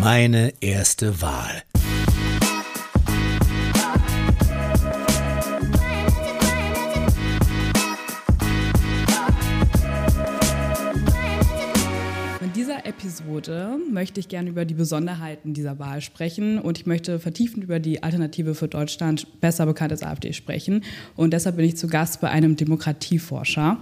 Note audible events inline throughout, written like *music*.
Meine erste Wahl. In dieser Episode möchte ich gerne über die Besonderheiten dieser Wahl sprechen und ich möchte vertiefend über die Alternative für Deutschland, besser bekannt als AfD, sprechen. Und deshalb bin ich zu Gast bei einem Demokratieforscher.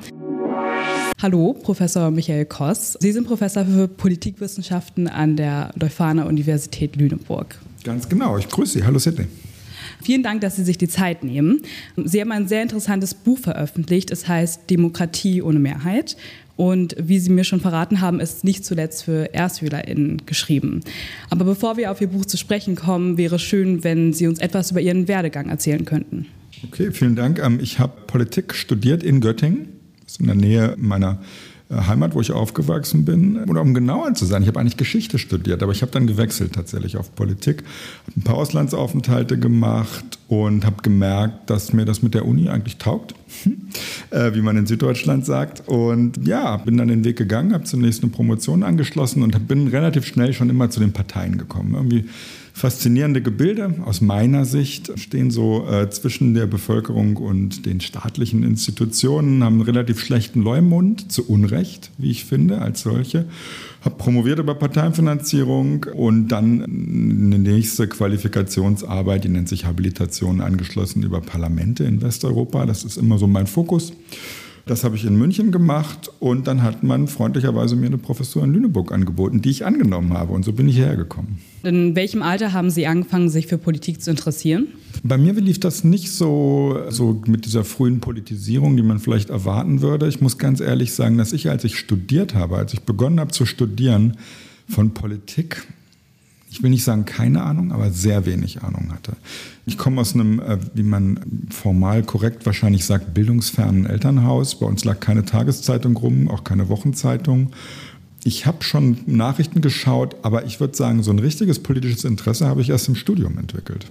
Hallo, Professor Michael Koss. Sie sind Professor für Politikwissenschaften an der Leuphana Universität Lüneburg. Ganz genau. Ich grüße Sie. Hallo Sidney. Vielen Dank, dass Sie sich die Zeit nehmen. Sie haben ein sehr interessantes Buch veröffentlicht. Es heißt Demokratie ohne Mehrheit. Und wie Sie mir schon verraten haben, ist nicht zuletzt für ErstwählerInnen geschrieben. Aber bevor wir auf Ihr Buch zu sprechen kommen, wäre es schön, wenn Sie uns etwas über Ihren Werdegang erzählen könnten. Okay, vielen Dank. Ähm, ich habe Politik studiert in Göttingen ist in der Nähe meiner äh, Heimat, wo ich aufgewachsen bin. Oder um genauer zu sein, ich habe eigentlich Geschichte studiert, aber ich habe dann gewechselt tatsächlich auf Politik, habe ein paar Auslandsaufenthalte gemacht und habe gemerkt, dass mir das mit der Uni eigentlich taugt, *laughs* äh, wie man in Süddeutschland sagt. Und ja, bin dann den Weg gegangen, habe zunächst eine Promotion angeschlossen und bin relativ schnell schon immer zu den Parteien gekommen. Irgendwie faszinierende Gebilde aus meiner Sicht, stehen so äh, zwischen der Bevölkerung und den staatlichen Institutionen, haben einen relativ schlechten Leumund, zu Unrecht, wie ich finde, als solche. Habe promoviert über Parteienfinanzierung und dann eine nächste Qualifikationsarbeit, die nennt sich Habilitation, angeschlossen über Parlamente in Westeuropa. Das ist immer so mein Fokus. Das habe ich in München gemacht und dann hat man freundlicherweise mir eine Professur in Lüneburg angeboten, die ich angenommen habe und so bin ich hierher gekommen. In welchem Alter haben Sie angefangen, sich für Politik zu interessieren? Bei mir lief das nicht so, so mit dieser frühen Politisierung, die man vielleicht erwarten würde. Ich muss ganz ehrlich sagen, dass ich, als ich studiert habe, als ich begonnen habe zu studieren, von Politik ich will nicht sagen keine Ahnung, aber sehr wenig Ahnung hatte. Ich komme aus einem, äh, wie man formal korrekt wahrscheinlich sagt, bildungsfernen Elternhaus. Bei uns lag keine Tageszeitung rum, auch keine Wochenzeitung. Ich habe schon Nachrichten geschaut, aber ich würde sagen, so ein richtiges politisches Interesse habe ich erst im Studium entwickelt.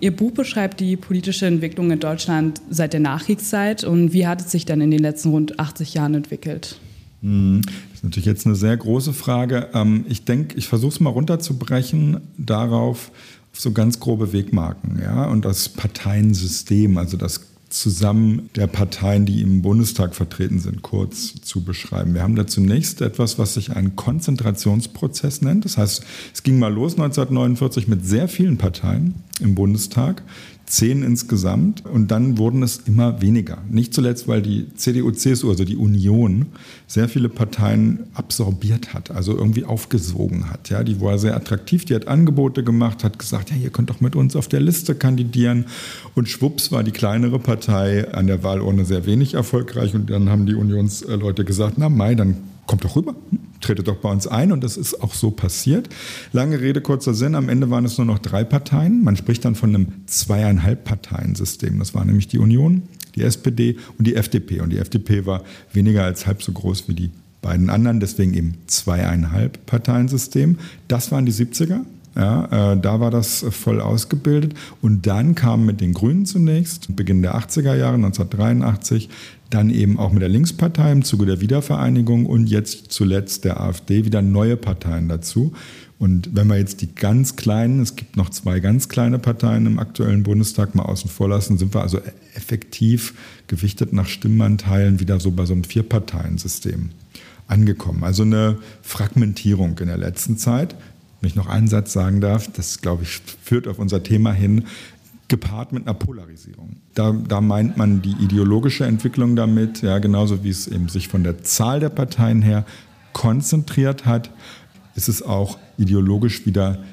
Ihr Buch beschreibt die politische Entwicklung in Deutschland seit der Nachkriegszeit und wie hat es sich dann in den letzten rund 80 Jahren entwickelt? Hm, das ist natürlich jetzt eine sehr große Frage. Ähm, ich denke, ich versuche es mal runterzubrechen darauf, auf so ganz grobe Wegmarken. Ja? Und das Parteiensystem, also das Zusammen der Parteien, die im Bundestag vertreten sind, kurz zu beschreiben. Wir haben da zunächst etwas, was sich einen Konzentrationsprozess nennt. Das heißt, es ging mal los 1949 mit sehr vielen Parteien im Bundestag, zehn insgesamt und dann wurden es immer weniger. Nicht zuletzt, weil die CDU, CSU, also die Union, sehr viele Parteien absorbiert hat, also irgendwie aufgesogen hat. Ja, die war sehr attraktiv, die hat Angebote gemacht, hat gesagt, ja, ihr könnt doch mit uns auf der Liste kandidieren und schwupps war die kleinere Partei an der Wahlurne sehr wenig erfolgreich und dann haben die Unionsleute gesagt, na Mai, dann kommt doch rüber, tretet doch bei uns ein und das ist auch so passiert. Lange Rede, kurzer Sinn, am Ende waren es nur noch drei Parteien. Man spricht dann von einem zweieinhalb Parteien-System. Das war nämlich die Union, die SPD und die FDP. Und die FDP war weniger als halb so groß wie die beiden anderen, deswegen eben zweieinhalb Parteiensystem. Das waren die 70er. Ja, äh, da war das voll ausgebildet. Und dann kam mit den Grünen zunächst, Beginn der 80er Jahre, 1983, dann eben auch mit der Linkspartei im Zuge der Wiedervereinigung und jetzt zuletzt der AfD wieder neue Parteien dazu. Und wenn wir jetzt die ganz kleinen, es gibt noch zwei ganz kleine Parteien im aktuellen Bundestag mal außen vor lassen, sind wir also effektiv gewichtet nach Stimmenanteilen wieder so bei so einem Vierparteiensystem angekommen. Also eine Fragmentierung in der letzten Zeit. Wenn ich noch einen Satz sagen darf, das glaube ich führt auf unser Thema hin gepaart mit einer Polarisierung. Da, da, meint man die ideologische Entwicklung damit, ja, genauso wie es eben sich von der Zahl der Parteien her konzentriert hat, ist es auch ideologisch wieder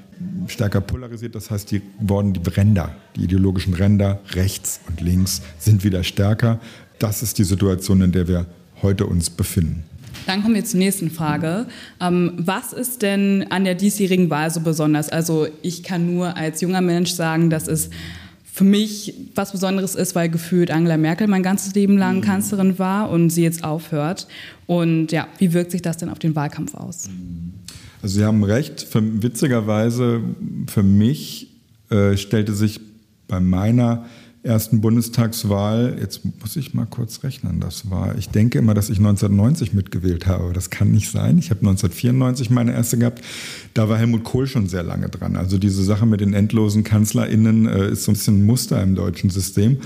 stärker polarisiert. Das heißt, die wurden die Ränder, die ideologischen Ränder rechts und links sind wieder stärker. Das ist die Situation, in der wir heute uns befinden. Dann kommen wir zur nächsten Frage. Ähm, was ist denn an der diesjährigen Wahl so besonders? Also ich kann nur als junger Mensch sagen, dass es für mich was Besonderes ist, weil gefühlt Angela Merkel mein ganzes Leben lang mhm. Kanzlerin war und sie jetzt aufhört. Und ja, wie wirkt sich das denn auf den Wahlkampf aus? Also Sie haben recht. Für, witzigerweise für mich äh, stellte sich bei meiner ersten Bundestagswahl, jetzt muss ich mal kurz rechnen, das war, ich denke immer, dass ich 1990 mitgewählt habe, aber das kann nicht sein. Ich habe 1994 meine erste gehabt, da war Helmut Kohl schon sehr lange dran. Also diese Sache mit den endlosen KanzlerInnen äh, ist so ein bisschen ein Muster im deutschen System.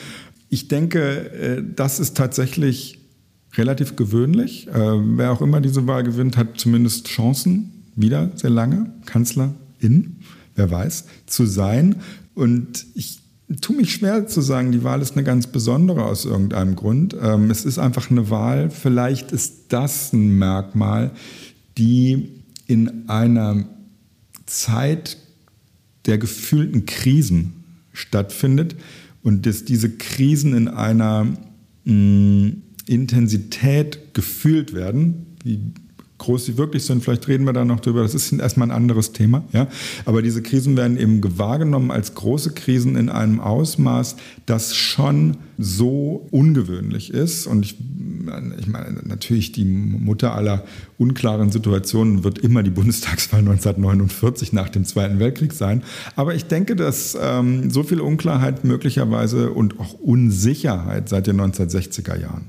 Ich denke, äh, das ist tatsächlich relativ gewöhnlich. Äh, wer auch immer diese Wahl gewinnt, hat zumindest Chancen, wieder sehr lange Kanzlerin, wer weiß, zu sein. Und ich tue mich schwer zu sagen, die Wahl ist eine ganz besondere aus irgendeinem Grund. Ähm, es ist einfach eine Wahl. Vielleicht ist das ein Merkmal, die in einer Zeit der gefühlten Krisen stattfindet und dass diese Krisen in einer mh, mm, Intensität gefühlt werden, wie groß sie wirklich sind, vielleicht reden wir da noch drüber, das ist erstmal ein anderes Thema. Ja? Aber diese Krisen werden eben wahrgenommen als große Krisen in einem Ausmaß, das schon so ungewöhnlich ist. Und ich, ich meine, natürlich die Mutter aller unklaren Situationen wird immer die Bundestagswahl *laughs* 1949 nach dem Zweiten Weltkrieg sein. Aber ich denke, dass ähm, so viel Unklarheit möglicherweise und auch Unsicherheit seit den 1960er Jahren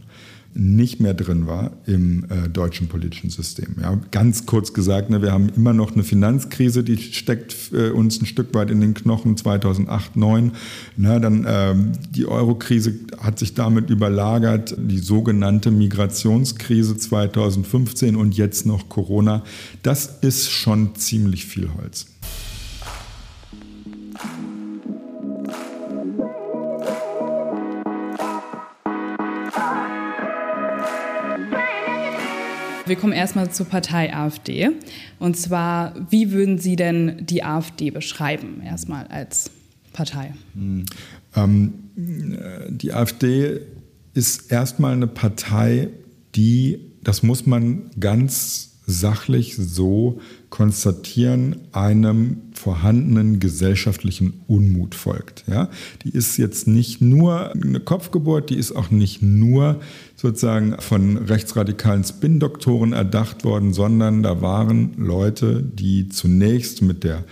nicht mehr drin war im äh, deutschen politischen System. Ja, ganz kurz gesagt, ne, wir haben immer noch eine Finanzkrise, die steckt äh, uns ein Stück weit in den Knochen 2008, 2009. Ne, dann ähm, die Eurokrise hat sich damit überlagert, die sogenannte Migrationskrise 2015 und jetzt noch Corona. Das ist schon ziemlich viel Holz. Wir kommen erstmal zur Partei AfD. Und zwar, wie würden Sie denn die AfD beschreiben, erstmal als Partei? Hm. Ähm, die AfD ist erstmal eine Partei, die, das muss man ganz sachlich so konstatieren, einem vorhandenen gesellschaftlichen Unmut folgt. Ja? Die ist jetzt nicht nur eine Kopfgeburt, die ist auch nicht nur sozusagen von rechtsradikalen Spin-Doktoren erdacht worden, sondern da waren Leute, die zunächst mit der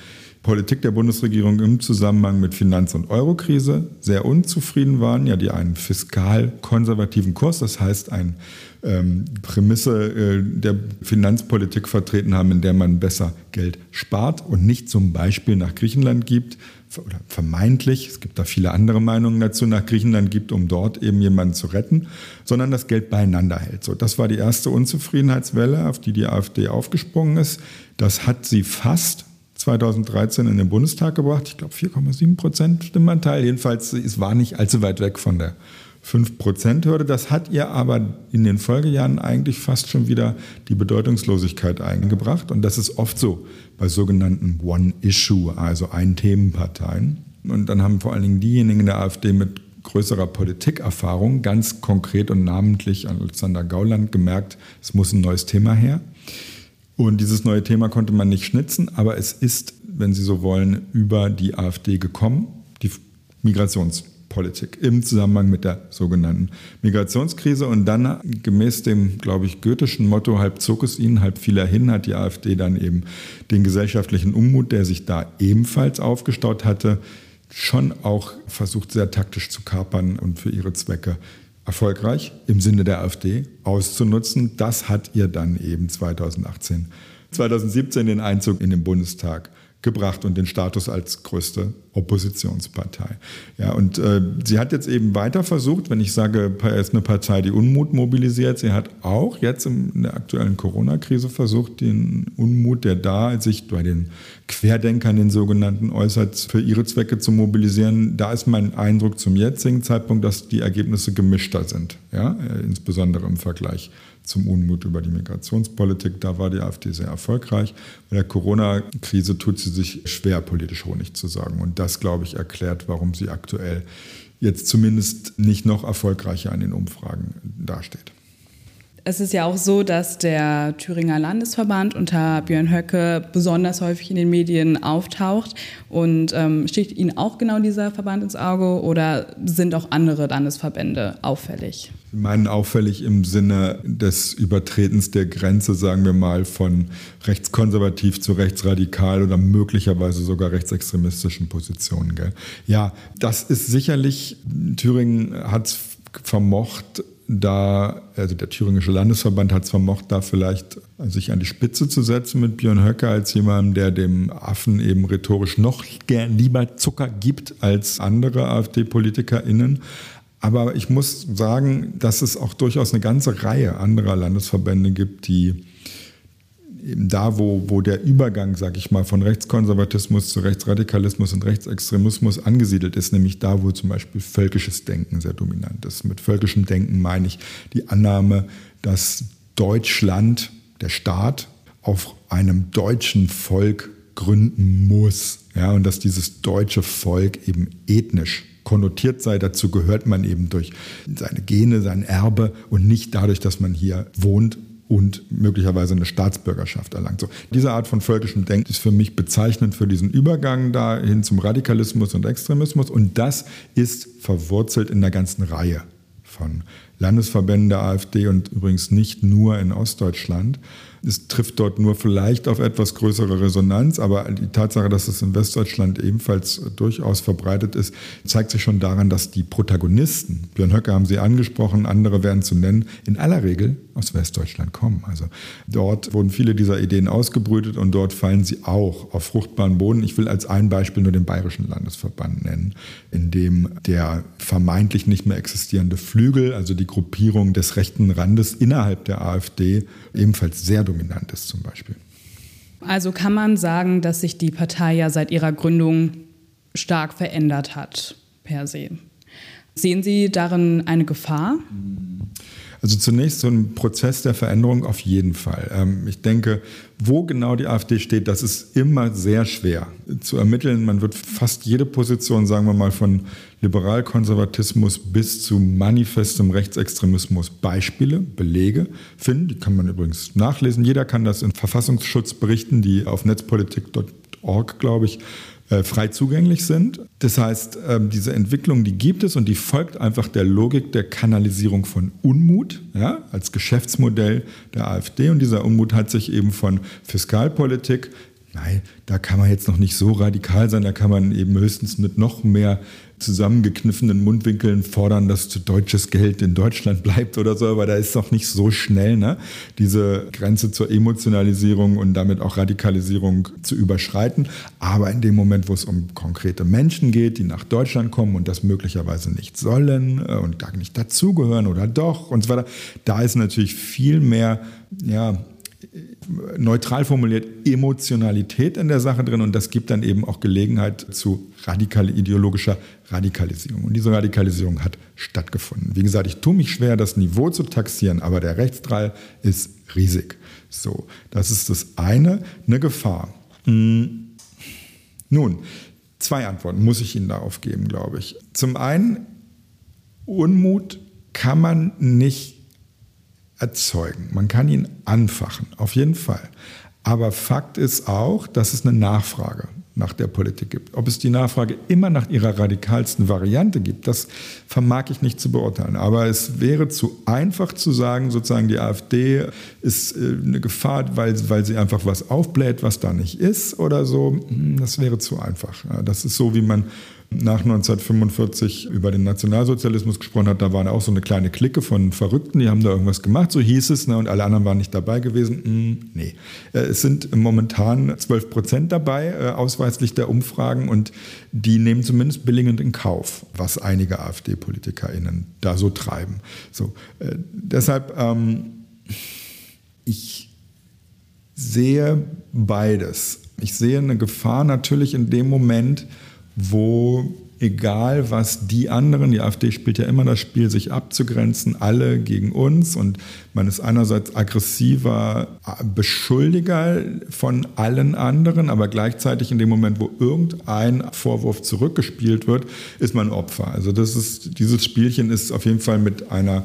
Politik der Bundesregierung im Zusammenhang mit Finanz- und Eurokrise sehr unzufrieden waren, ja, die einen fiskal konservativen Kurs, das heißt ein ähm, Prämisse äh, der Finanzpolitik vertreten haben, in der man besser Geld spart und nicht zum Beispiel nach Griechenland gibt oder vermeintlich, es gibt da viele andere Meinungen dazu, nach Griechenland gibt, um dort eben jemanden zu retten, sondern das Geld beieinander hält. So, das war die erste Unzufriedenheitswelle, auf die die AfD aufgesprungen ist. Das hat sie fast 2013 in den Bundestag gebracht. Ich glaube 4,7 Prozent Stimmanteil. Jedenfalls, es war nicht allzu weit weg von der 5%-Hürde. Das hat ihr aber in den Folgejahren eigentlich fast schon wieder die Bedeutungslosigkeit eingebracht. Und das ist oft so bei sogenannten One-Issue, also Ein-Themen-Parteien. Und dann haben vor allen Dingen diejenigen der AfD mit größerer Politikerfahrung ganz konkret und namentlich Alexander Gauland gemerkt, es muss ein neues Thema her. Und dieses neue Thema konnte man nicht schnitzen, aber es ist, wenn Sie so wollen, über die AfD gekommen, die Migrationspolitik. Politik im Zusammenhang mit der sogenannten Migrationskrise. Und dann gemäß dem, glaube ich, goethischen Motto, halb zog es ihnen, halb fiel er hin, hat die AfD dann eben den gesellschaftlichen Unmut, der sich da ebenfalls aufgestaut hatte, schon auch versucht, sehr taktisch zu kapern und für ihre Zwecke erfolgreich im Sinne der AfD auszunutzen. Das hat ihr dann eben 2018, 2017 den Einzug in den Bundestag gebracht und den Status als größte Oppositionspartei. Ja, und äh, sie hat jetzt eben weiter versucht, wenn ich sage, er ist eine Partei, die Unmut mobilisiert, sie hat auch jetzt in der aktuellen Corona-Krise versucht, den Unmut, der da sich bei den Querdenkern, den sogenannten, äußert, für ihre Zwecke zu mobilisieren. Da ist mein Eindruck zum jetzigen Zeitpunkt, dass die Ergebnisse gemischter sind, ja, äh, insbesondere im Vergleich zum Unmut über die Migrationspolitik. Da war die AfD sehr erfolgreich. Bei der Corona-Krise tut sie sich schwer, politisch Honig zu sagen. Und das, glaube ich, erklärt, warum sie aktuell jetzt zumindest nicht noch erfolgreicher an den Umfragen dasteht. Es ist ja auch so, dass der Thüringer Landesverband unter Björn Höcke besonders häufig in den Medien auftaucht. Und ähm, sticht Ihnen auch genau dieser Verband ins Auge oder sind auch andere Landesverbände auffällig? Meinen auffällig im Sinne des Übertretens der Grenze, sagen wir mal, von rechtskonservativ zu rechtsradikal oder möglicherweise sogar rechtsextremistischen Positionen. Gell? Ja, das ist sicherlich, Thüringen hat es vermocht, da, also der Thüringische Landesverband hat es vermocht, da vielleicht sich an die Spitze zu setzen mit Björn Höcke als jemandem, der dem Affen eben rhetorisch noch gern lieber Zucker gibt als andere AfD-PolitikerInnen. Aber ich muss sagen, dass es auch durchaus eine ganze Reihe anderer Landesverbände gibt, die eben da, wo, wo der Übergang, sag ich mal, von Rechtskonservatismus zu Rechtsradikalismus und Rechtsextremismus angesiedelt ist, nämlich da, wo zum Beispiel völkisches Denken sehr dominant ist. Mit völkischem Denken meine ich die Annahme, dass Deutschland, der Staat, auf einem deutschen Volk gründen muss. Ja, und dass dieses deutsche Volk eben ethnisch konnotiert sei. Dazu gehört man eben durch seine Gene, sein Erbe und nicht dadurch, dass man hier wohnt und möglicherweise eine Staatsbürgerschaft erlangt. So, diese Art von völkischem Denken ist für mich bezeichnend für diesen Übergang dahin zum Radikalismus und Extremismus und das ist verwurzelt in der ganzen Reihe von Landesverbänden der AfD und übrigens nicht nur in Ostdeutschland. Es trifft dort nur vielleicht auf etwas größere Resonanz, aber die Tatsache, dass es in Westdeutschland ebenfalls durchaus verbreitet ist, zeigt sich schon daran, dass die Protagonisten, Björn Höcke haben Sie angesprochen, andere werden zu nennen, in aller Regel aus Westdeutschland kommen. Also dort wurden viele dieser Ideen ausgebrütet und dort fallen sie auch auf fruchtbaren Boden. Ich will als ein Beispiel nur den Bayerischen Landesverband nennen, in dem der vermeintlich nicht mehr existierende Flügel, also die Gruppierung des rechten Randes innerhalb der AfD, ebenfalls sehr dominant ist zum Beispiel. Also kann man sagen, dass sich die Partei ja seit ihrer Gründung stark verändert hat, per se. Sehen Sie darin eine Gefahr? Also zunächst so ein Prozess der Veränderung auf jeden Fall. Ähm, ich denke, wo genau die AfD steht, das ist immer sehr schwer zu ermitteln. Man wird fast jede Position, sagen wir mal, von Liberalkonservatismus bis zu manifestem Rechtsextremismus Beispiele, Belege finden. Die kann man übrigens nachlesen. Jeder kann das in Verfassungsschutzberichten, die auf netzpolitik.org, glaube ich, äh, frei zugänglich sind. Das heißt, ähm, diese Entwicklung, die gibt es und die folgt einfach der Logik der Kanalisierung von Unmut ja, als Geschäftsmodell der AfD. Und dieser Unmut hat sich eben von Fiskalpolitik Nein, da kann man jetzt noch nicht so radikal sein, da kann man eben höchstens mit noch mehr zusammengekniffenen Mundwinkeln fordern, dass deutsches Geld in Deutschland *laughs* bleibt oder so, aber da ist doch nicht so schnell, ne, diese Grenze zur Emotionalisierung und damit auch Radikalisierung zu überschreiten. Aber in dem Moment, wo es um konkrete Menschen geht, die nach Deutschland kommen und das möglicherweise nicht sollen äh, und da nicht dazugehören oder doch und so weiter, da ist natürlich viel mehr, ja, neutral formuliert Emotionalität in der Sache drin und das gibt dann eben auch Gelegenheit zu radikale ideologischer Radikalisierung. Und diese Radikalisierung hat stattgefunden. Wie gesagt, ich tue mich schwer, das Niveau zu taxieren, aber der Rechtsdrall ist riesig. So, das ist das eine, eine Gefahr. Hm. Nun, zwei Antworten muss ich Ihnen darauf geben, glaube ich. Zum einen, Unmut kann man nicht erzeugen. Man kann ihn anfachen, auf jeden Fall. Aber Fakt ist auch, dass es eine Nachfrage nach der Politik gibt. Ob es die Nachfrage immer nach ihrer radikalsten Variante gibt, das vermag ich nicht zu beurteilen. Aber es wäre zu einfach zu sagen, sozusagen die AfD ist äh, eine Gefahr, weil, weil sie einfach was aufbläht, was da nicht ist oder so. Hm, das wäre zu einfach. Das ist so, wie man nach 1945 über den Nationalsozialismus gesprochen hat, da war auch so eine kleine Clique von Verrückten, die haben da irgendwas gemacht, so hieß es, ne, und alle anderen waren nicht dabei gewesen. Hm, nee. Äh, es sind momentan 12 Prozent dabei, äh, ausweislich der Umfragen, und die nehmen zumindest billigend in Kauf, was einige AfD-PolitikerInnen da so treiben. So, äh, deshalb, ähm, ich sehe beides. Ich sehe eine Gefahr natürlich in dem Moment, wo egal was die anderen, die AfD spielt ja immer das Spiel, sich abzugrenzen, alle gegen uns und man ist einerseits aggressiver Beschuldiger von allen anderen, aber gleichzeitig in dem Moment, wo irgendein Vorwurf zurückgespielt wird, ist man Opfer. Also das ist, dieses Spielchen ist auf jeden Fall mit einer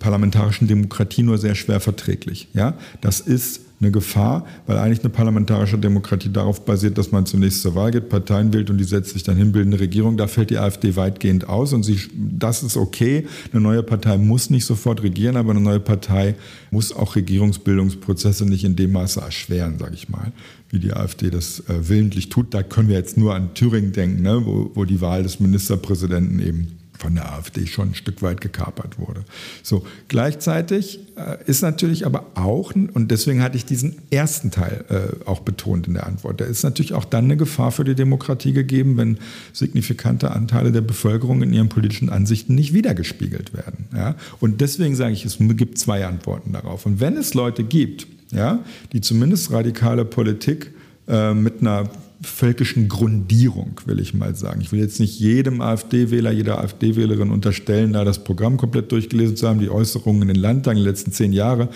parlamentarischen Demokratie nur sehr schwer verträglich. Ja? Das ist eine Gefahr, weil eigentlich eine parlamentarische Demokratie darauf basiert, dass man zunächst zur Wahl geht, Parteien wählt und die setzt sich dann hin, bilden eine Regierung. Da fällt die AfD weitgehend aus und sie, das ist okay. Eine neue Partei muss nicht sofort regieren, aber eine neue Partei muss auch Regierungsbildungsprozesse nicht in dem Maße erschweren, sage ich mal, wie die AfD das äh, willentlich tut. Da können wir jetzt nur an Thüringen denken, ne, wo, wo die Wahl des Ministerpräsidenten eben von der AfD schon ein Stück weit gekapert wurde. So, gleichzeitig äh, ist natürlich aber auch, und deswegen hatte ich diesen ersten Teil äh, auch betont in der Antwort, da ist natürlich auch dann eine Gefahr für die Demokratie gegeben, wenn signifikante Anteile der Bevölkerung in ihren politischen Ansichten nicht wiedergespiegelt werden. Ja? Und deswegen sage ich, es gibt zwei Antworten darauf. Und wenn es Leute gibt, ja, die zumindest radikale Politik äh, mit einer völkischen Grundierung, will ich mal sagen. Ich will jetzt nicht jedem AfD-Wähler, jeder AfD-Wählerin unterstellen, da das Programm komplett durchgelesen zu haben, die Äußerungen in den Landtagen in den letzten zehn Jahre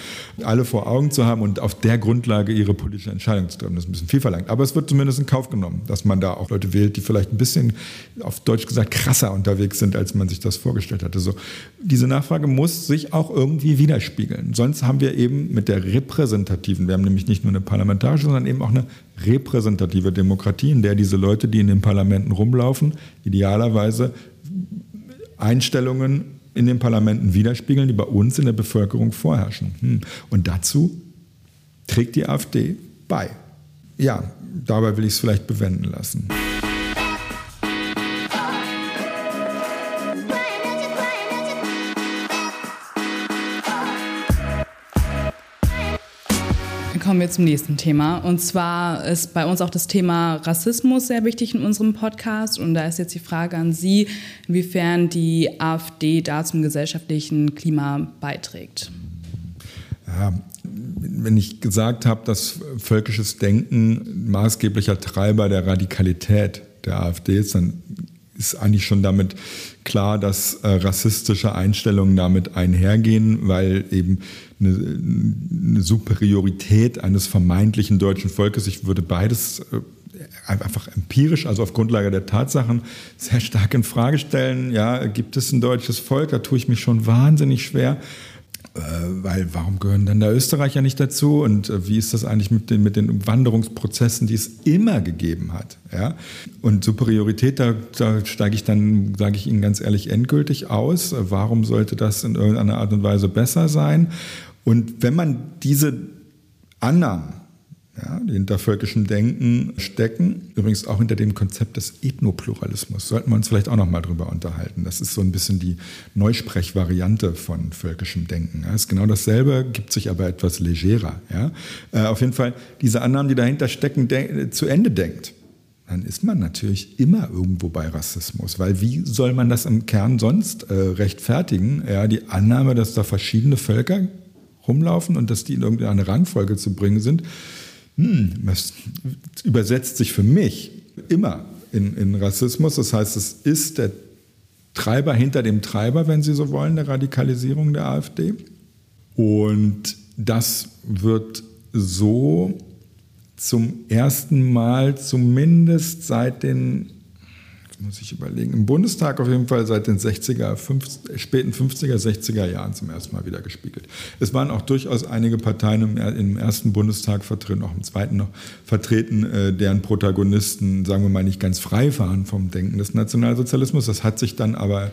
alle vor Augen zu haben und auf der Grundlage ihre politische Entscheidung zu treffen. Das ist ein bisschen viel verlangt. Aber es wird zumindest in Kauf genommen, dass man da auch Leute wählt, die vielleicht ein bisschen, auf Deutsch gesagt, krasser unterwegs sind, als man sich das vorgestellt hatte. So, diese Nachfrage muss sich auch irgendwie widerspiegeln. Sonst haben wir eben mit der repräsentativen, wir haben nämlich nicht nur eine parlamentarische, sondern eben auch eine repräsentative Demokratie, in der diese Leute, die in den Parlamenten rumlaufen, idealerweise Einstellungen in den Parlamenten widerspiegeln, die bei uns in der Bevölkerung vorherrschen. Hm. Und dazu trägt die AfD bei. Ja, dabei will ich es vielleicht bewenden lassen. Kommen wir zum nächsten Thema. Und zwar ist bei uns auch das Thema Rassismus sehr wichtig in unserem Podcast. Und da ist jetzt die Frage an Sie, inwiefern die AfD da zum gesellschaftlichen Klima beiträgt. Ja, wenn ich gesagt habe, dass völkisches Denken maßgeblicher Treiber der Radikalität der AfD ist, dann ist eigentlich schon damit klar, dass äh, rassistische Einstellungen damit einhergehen, weil eben eine, eine, Superiorität eines vermeintlichen deutschen Volkes, ich würde beides äh, einfach empirisch, also auf Grundlage der Tatsachen, sehr stark in Frage stellen. Ja, gibt es ein deutsches Volk? Da tue ich mich schon wahnsinnig schwer. Äh, weil warum gehören dann der Österreicher nicht dazu und äh, wie ist das eigentlich mit den, mit den Wanderungsprozessen, die es immer gegeben hat? Ja? Und Superiorität, da, da steige ich dann, sage ich Ihnen ganz ehrlich, endgültig aus. Warum sollte das in irgendeiner Art und Weise besser sein? Und wenn man diese Annahmen ja, die hinter völkischem Denken stecken. Übrigens auch hinter dem Konzept des Ethnopluralismus. Sollten wir uns vielleicht auch noch mal drüber unterhalten. Das ist so ein bisschen die Neusprechvariante von völkischem Denken. Ja, ist genau dasselbe, gibt sich aber etwas legerer. Ja. Äh, auf jeden Fall diese Annahmen, die dahinter stecken, zu Ende denkt dann ist man natürlich immer irgendwo bei Rassismus, weil wie soll man das im Kern sonst äh, rechtfertigen? Ja, die Annahme, dass da verschiedene Völker rumlaufen und dass die in irgendeine Rangfolge zu bringen sind, hm, das übersetzt sich für mich immer in, in Rassismus. Das heißt, es ist der Treiber hinter dem Treiber, wenn Sie so wollen, der Radikalisierung der AfD. Und das wird so zum ersten Mal zumindest seit den muss ich überlegen, im Bundestag auf jeden Fall seit den 60er, 50, späten 50er, 60er Jahren zum ersten Mal wieder gespiegelt. Es waren auch durchaus einige Parteien im, im ersten Bundestag vertreten, auch im zweiten noch vertreten, äh, deren Protagonisten, sagen wir mal, nicht ganz frei waren vom Denken des Nationalsozialismus. Das hat sich dann aber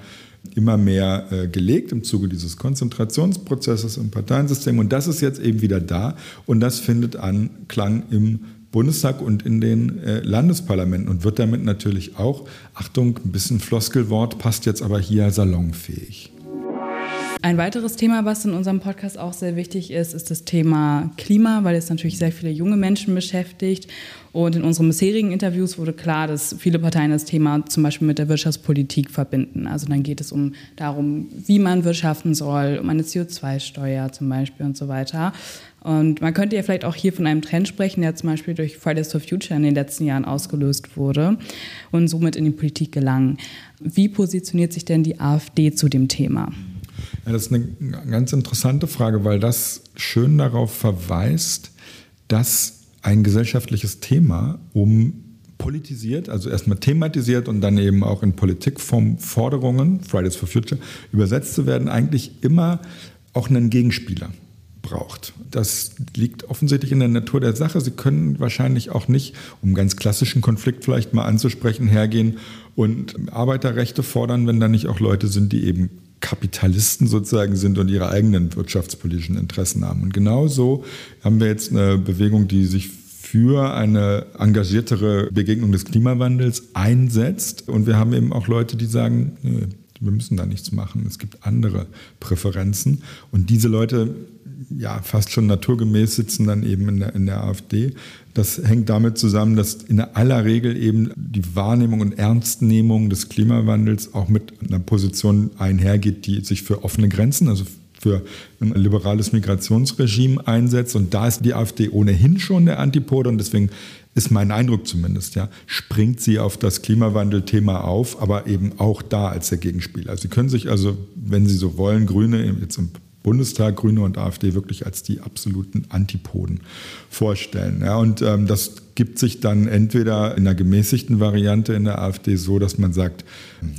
immer mehr äh, gelegt im Zuge dieses Konzentrationsprozesses im Parteiensystem. Und das ist jetzt eben wieder da und das findet Anklang im Bundestag und in den äh, Landesparlamenten und wird damit natürlich auch, Achtung, ein bisschen Floskelwort, passt jetzt aber hier salonfähig. Ein weiteres Thema, was in unserem Podcast auch sehr wichtig ist, ist das Thema Klima, weil es natürlich sehr viele junge Menschen beschäftigt. Und in unseren bisherigen Interviews wurde klar, dass viele Parteien das Thema zum Beispiel mit der Wirtschaftspolitik verbinden. Also dann geht es um darum, wie man wirtschaften soll, um eine CO2-Steuer zum Beispiel und so weiter. Und man könnte ja vielleicht auch hier von einem Trend sprechen, der zum Beispiel durch Fridays for Future in den letzten Jahren ausgelöst wurde und somit in die Politik gelang. Wie positioniert sich denn die AfD zu dem Thema? Ja, das ist eine ganz interessante Frage, weil das schön darauf verweist, dass ein gesellschaftliches Thema um politisiert, also erstmal thematisiert und dann eben auch in Politikform Forderungen, Fridays for Future, übersetzt zu werden, eigentlich immer auch einen Gegenspieler braucht. Das liegt offensichtlich in der Natur der Sache. Sie können wahrscheinlich auch nicht, um ganz klassischen Konflikt vielleicht mal anzusprechen, hergehen und Arbeiterrechte fordern, wenn da nicht auch Leute sind, die eben Kapitalisten sozusagen sind und ihre eigenen wirtschaftspolitischen Interessen haben. Und genau so haben wir jetzt eine Bewegung, die sich für eine engagiertere Begegnung des Klimawandels einsetzt. Und wir haben eben auch Leute, die sagen, nee, wir müssen da nichts machen. Es gibt andere Präferenzen. Und diese Leute, ja, fast schon naturgemäß sitzen dann eben in der, in der AfD. Das hängt damit zusammen, dass in aller Regel eben die Wahrnehmung und Ernstnehmung des Klimawandels auch mit einer Position einhergeht, die sich für offene Grenzen, also für ein liberales Migrationsregime einsetzt. Und da ist die AfD ohnehin schon der Antipode und deswegen ist mein Eindruck zumindest, ja, springt sie auf das Klimawandelthema auf, aber eben auch da als der Gegenspieler. Sie können sich also, wenn Sie so wollen, Grüne jetzt im Bundestag, Grüne und AfD wirklich als die absoluten Antipoden vorstellen. Ja, und ähm, das gibt sich dann entweder in einer gemäßigten Variante in der AfD so, dass man sagt,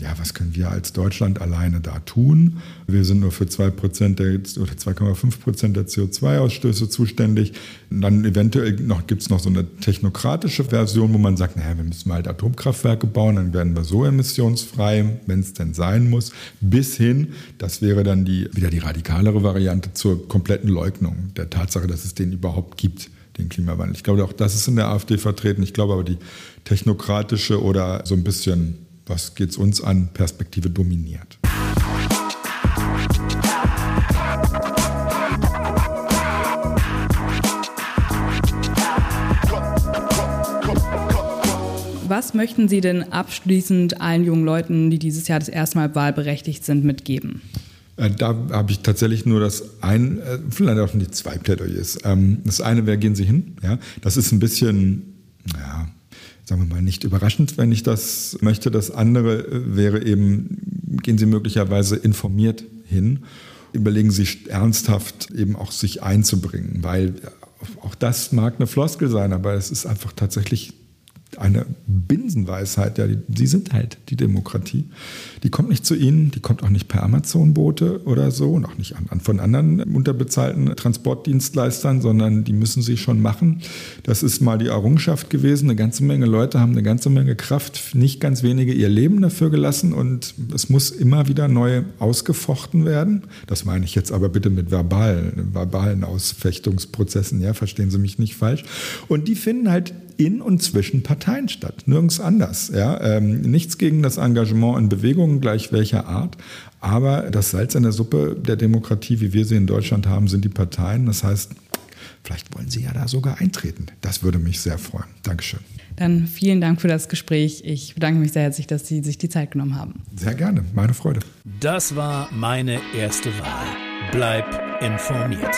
ja, was können wir als Deutschland alleine da tun? Wir sind nur für 2% der, oder 2,5 Prozent der CO2-Ausstöße zuständig. Und dann eventuell noch, gibt es noch so eine technokratische Version, wo man sagt, naja, wir müssen halt Atomkraftwerke bauen, dann werden wir so emissionsfrei, wenn es denn sein muss. Bis hin, das wäre dann die, wieder die radikalere Variante zur kompletten Leugnung der Tatsache, dass es den überhaupt gibt den Klimawandel. Ich glaube, auch das ist in der AfD vertreten. Ich glaube aber, die technokratische oder so ein bisschen, was geht es uns an, Perspektive dominiert. Was möchten Sie denn abschließend allen jungen Leuten, die dieses Jahr das erste Mal wahlberechtigt sind, mitgeben? Äh, da habe ich tatsächlich nur das ein, äh, vielleicht auch nicht zwei Plädoyers. Ähm, das eine wäre, gehen Sie hin. Ja, das ist ein bisschen, ja, sagen wir mal, nicht überraschend, wenn ich das möchte. Das andere äh, wäre eben, gehen Sie möglicherweise informiert hin. Überlegen Sie ernsthaft eben auch sich einzubringen, weil auch das mag eine Floskel sein, aber es ist einfach tatsächlich eine Binsenweisheit. Ja, die, sie sind halt die Demokratie. Die kommt nicht zu Ihnen, die kommt auch nicht per Amazon-Boote oder so auch nicht an, von anderen unterbezahlten Transportdienstleistern, sondern die müssen Sie schon machen. Das ist mal die Errungenschaft gewesen. Eine ganze Menge Leute haben eine ganze Menge Kraft, nicht ganz wenige ihr Leben dafür gelassen und es muss immer wieder neu ausgefochten werden. Das meine ich jetzt aber bitte mit verbalen, verbalen Ausfechtungsprozessen. Ja, verstehen Sie mich nicht falsch. Und die finden halt in und zwischen Parteien statt, nirgends anders. Ja? Ähm, nichts gegen das Engagement in Bewegungen gleich welcher Art, aber das Salz in der Suppe der Demokratie, wie wir sie in Deutschland haben, sind die Parteien. Das heißt, vielleicht wollen Sie ja da sogar eintreten. Das würde mich sehr freuen. Dankeschön. Dann vielen Dank für das Gespräch. Ich bedanke mich sehr herzlich, dass Sie sich die Zeit genommen haben. Sehr gerne, meine Freude. Das war meine erste Wahl. Bleib informiert.